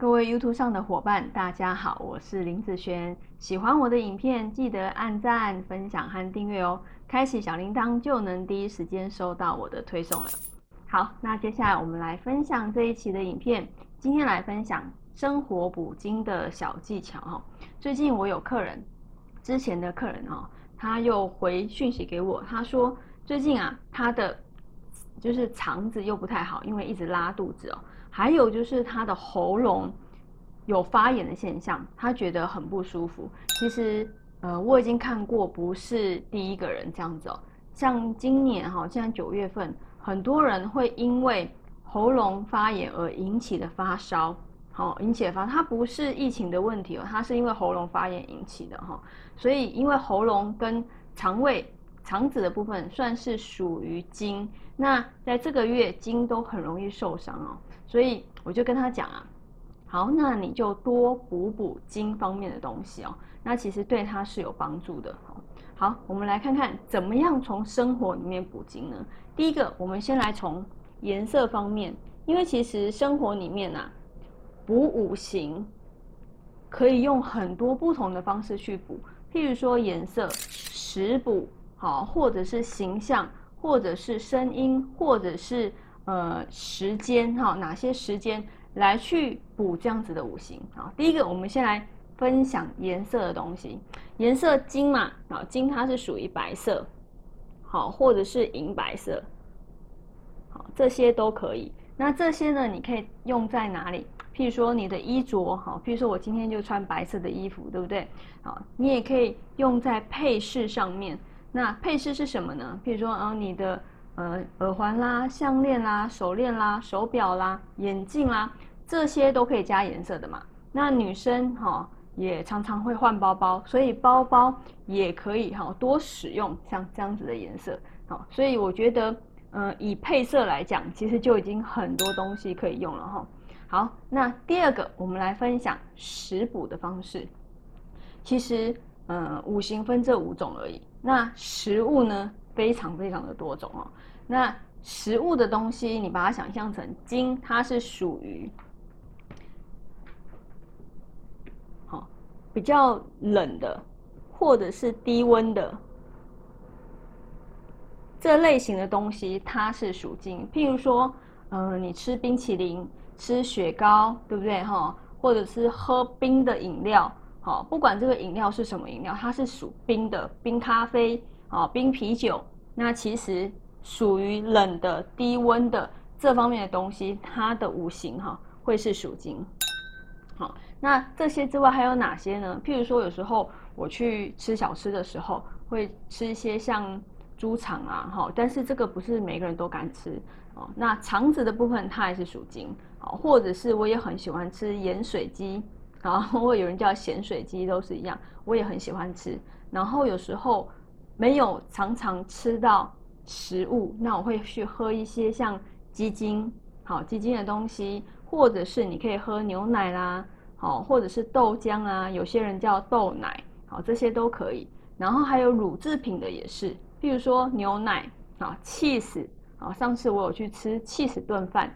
各位 YouTube 上的伙伴，大家好，我是林子璇。喜欢我的影片，记得按赞、分享和订阅哦。开启小铃铛就能第一时间收到我的推送了。好，那接下来我们来分享这一期的影片。今天来分享生活补精的小技巧哈。最近我有客人，之前的客人哦，他又回讯息给我，他说最近啊，他的就是肠子又不太好，因为一直拉肚子哦。还有就是他的喉咙有发炎的现象，他觉得很不舒服。其实，呃，我已经看过，不是第一个人这样子哦。像今年哈，现在九月份，很多人会因为喉咙发炎而引起的发烧，好引起的发，它不是疫情的问题哦，它是因为喉咙发炎引起的哈。所以，因为喉咙跟肠胃、肠子的部分算是属于经，那在这个月经都很容易受伤哦。所以我就跟他讲啊，好，那你就多补补金方面的东西哦。那其实对他是有帮助的。好，我们来看看怎么样从生活里面补金呢？第一个，我们先来从颜色方面，因为其实生活里面啊，补五行可以用很多不同的方式去补，譬如说颜色、食补，好，或者是形象，或者是声音，或者是。呃，时间哈，哪些时间来去补这样子的五行啊？第一个，我们先来分享颜色的东西。颜色金嘛，啊，金它是属于白色，好，或者是银白色，好，这些都可以。那这些呢，你可以用在哪里？譬如说你的衣着，好，譬如说我今天就穿白色的衣服，对不对？好，你也可以用在配饰上面。那配饰是什么呢？譬如说，啊，你的。呃，耳环啦、项链啦、手链啦、手表啦、眼镜啦，这些都可以加颜色的嘛。那女生哈也常常会换包包，所以包包也可以哈多使用像这样子的颜色。好，所以我觉得，呃，以配色来讲，其实就已经很多东西可以用了哈。好，那第二个，我们来分享食补的方式。其实，呃，五行分这五种而已。那食物呢？非常非常的多种哦。那食物的东西，你把它想象成金，它是属于好比较冷的，或者是低温的这类型的东西，它是属金。譬如说，嗯，你吃冰淇淋、吃雪糕，对不对哈？或者是喝冰的饮料，好，不管这个饮料是什么饮料，它是属冰的，冰咖啡。啊，冰啤酒，那其实属于冷的、低温的这方面的东西，它的五行哈会是属金。好，那这些之外还有哪些呢？譬如说，有时候我去吃小吃的时候，会吃一些像猪肠啊，哈，但是这个不是每个人都敢吃哦。那肠子的部分它也是属金，好，或者是我也很喜欢吃盐水鸡，然后 或有人叫咸水鸡都是一样，我也很喜欢吃。然后有时候。没有常常吃到食物，那我会去喝一些像鸡精，好鸡精的东西，或者是你可以喝牛奶啦，好或者是豆浆啊，有些人叫豆奶，好这些都可以。然后还有乳制品的也是，譬如说牛奶啊，cheese 啊，上次我有去吃 cheese 炖饭，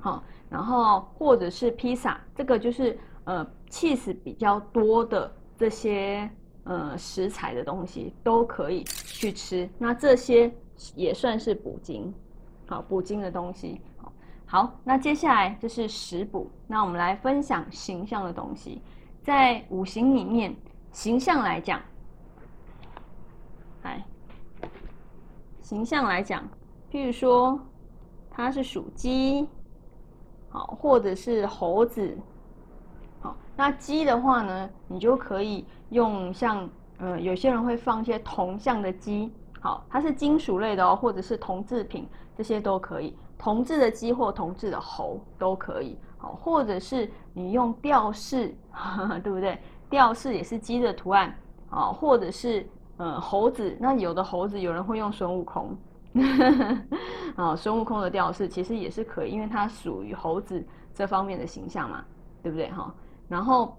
好，然后或者是披萨，这个就是呃 cheese 比较多的这些。呃，食材的东西都可以去吃，那这些也算是补精，好补精的东西。好，好，那接下来就是食补，那我们来分享形象的东西，在五行里面，形象来讲，来，形象来讲，譬如说它是属鸡，好，或者是猴子。那鸡的话呢，你就可以用像，呃，有些人会放一些铜像的鸡，好，它是金属类的哦，或者是铜制品，这些都可以，铜制的鸡或铜制的猴都可以，好，或者是你用吊饰，对不对？吊饰也是鸡的图案，啊，或者是呃猴子，那有的猴子有人会用孙悟空，啊，孙悟空的吊饰其实也是可以，因为它属于猴子这方面的形象嘛，对不对？哈。然后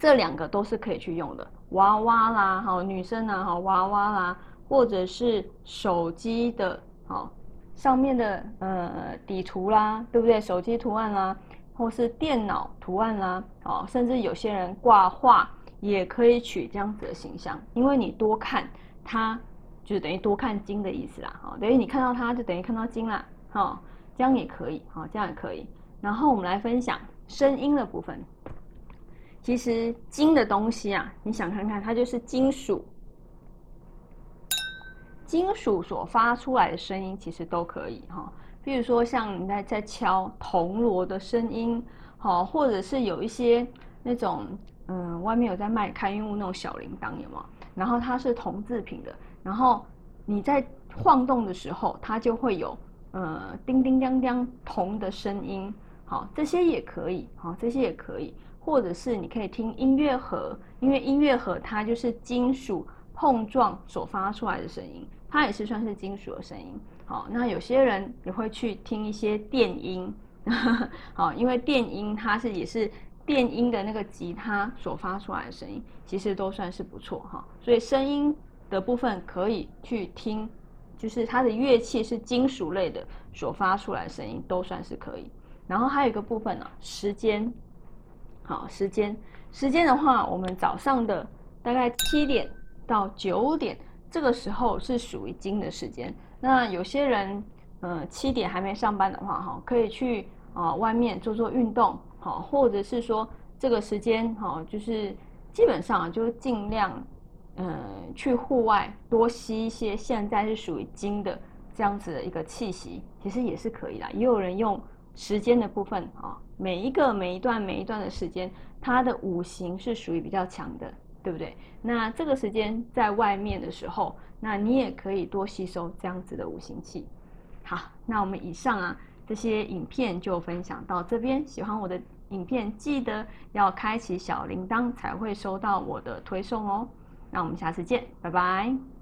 这两个都是可以去用的，娃娃啦，好女生啊，好娃娃啦，或者是手机的，好上面的呃底图啦，对不对？手机图案啦，或是电脑图案啦，哦，甚至有些人挂画也可以取这样子的形象，因为你多看它，就等于多看经的意思啦，哦，等于你看到它就等于看到经啦，哦，这样也可以，哦，这样也可以。然后我们来分享声音的部分。其实金的东西啊，你想看看，它就是金属，金属所发出来的声音其实都可以哈。比如说像你在在敲铜锣的声音，好，或者是有一些那种嗯，外面有在卖开运物那种小铃铛，有吗？然后它是铜制品的，然后你在晃动的时候，它就会有呃叮叮当当铜的声音，好，这些也可以，好，这些也可以。或者是你可以听音乐盒，因为音乐盒它就是金属碰撞所发出来的声音，它也是算是金属的声音。好，那有些人也会去听一些电音，好，因为电音它是也是电音的那个吉他所发出来的声音，其实都算是不错哈。所以声音的部分可以去听，就是它的乐器是金属类的所发出来的声音都算是可以。然后还有一个部分呢，时间。好，时间时间的话，我们早上的大概七点到九点，这个时候是属于金的时间。那有些人，呃，七点还没上班的话，哈，可以去啊外面做做运动，好，或者是说这个时间，哈，就是基本上就是尽量，嗯，去户外多吸一些现在是属于金的这样子的一个气息，其实也是可以的。也有人用。时间的部分啊，每一个每一段每一段的时间，它的五行是属于比较强的，对不对？那这个时间在外面的时候，那你也可以多吸收这样子的五行气。好，那我们以上啊这些影片就分享到这边。喜欢我的影片，记得要开启小铃铛才会收到我的推送哦。那我们下次见，拜拜。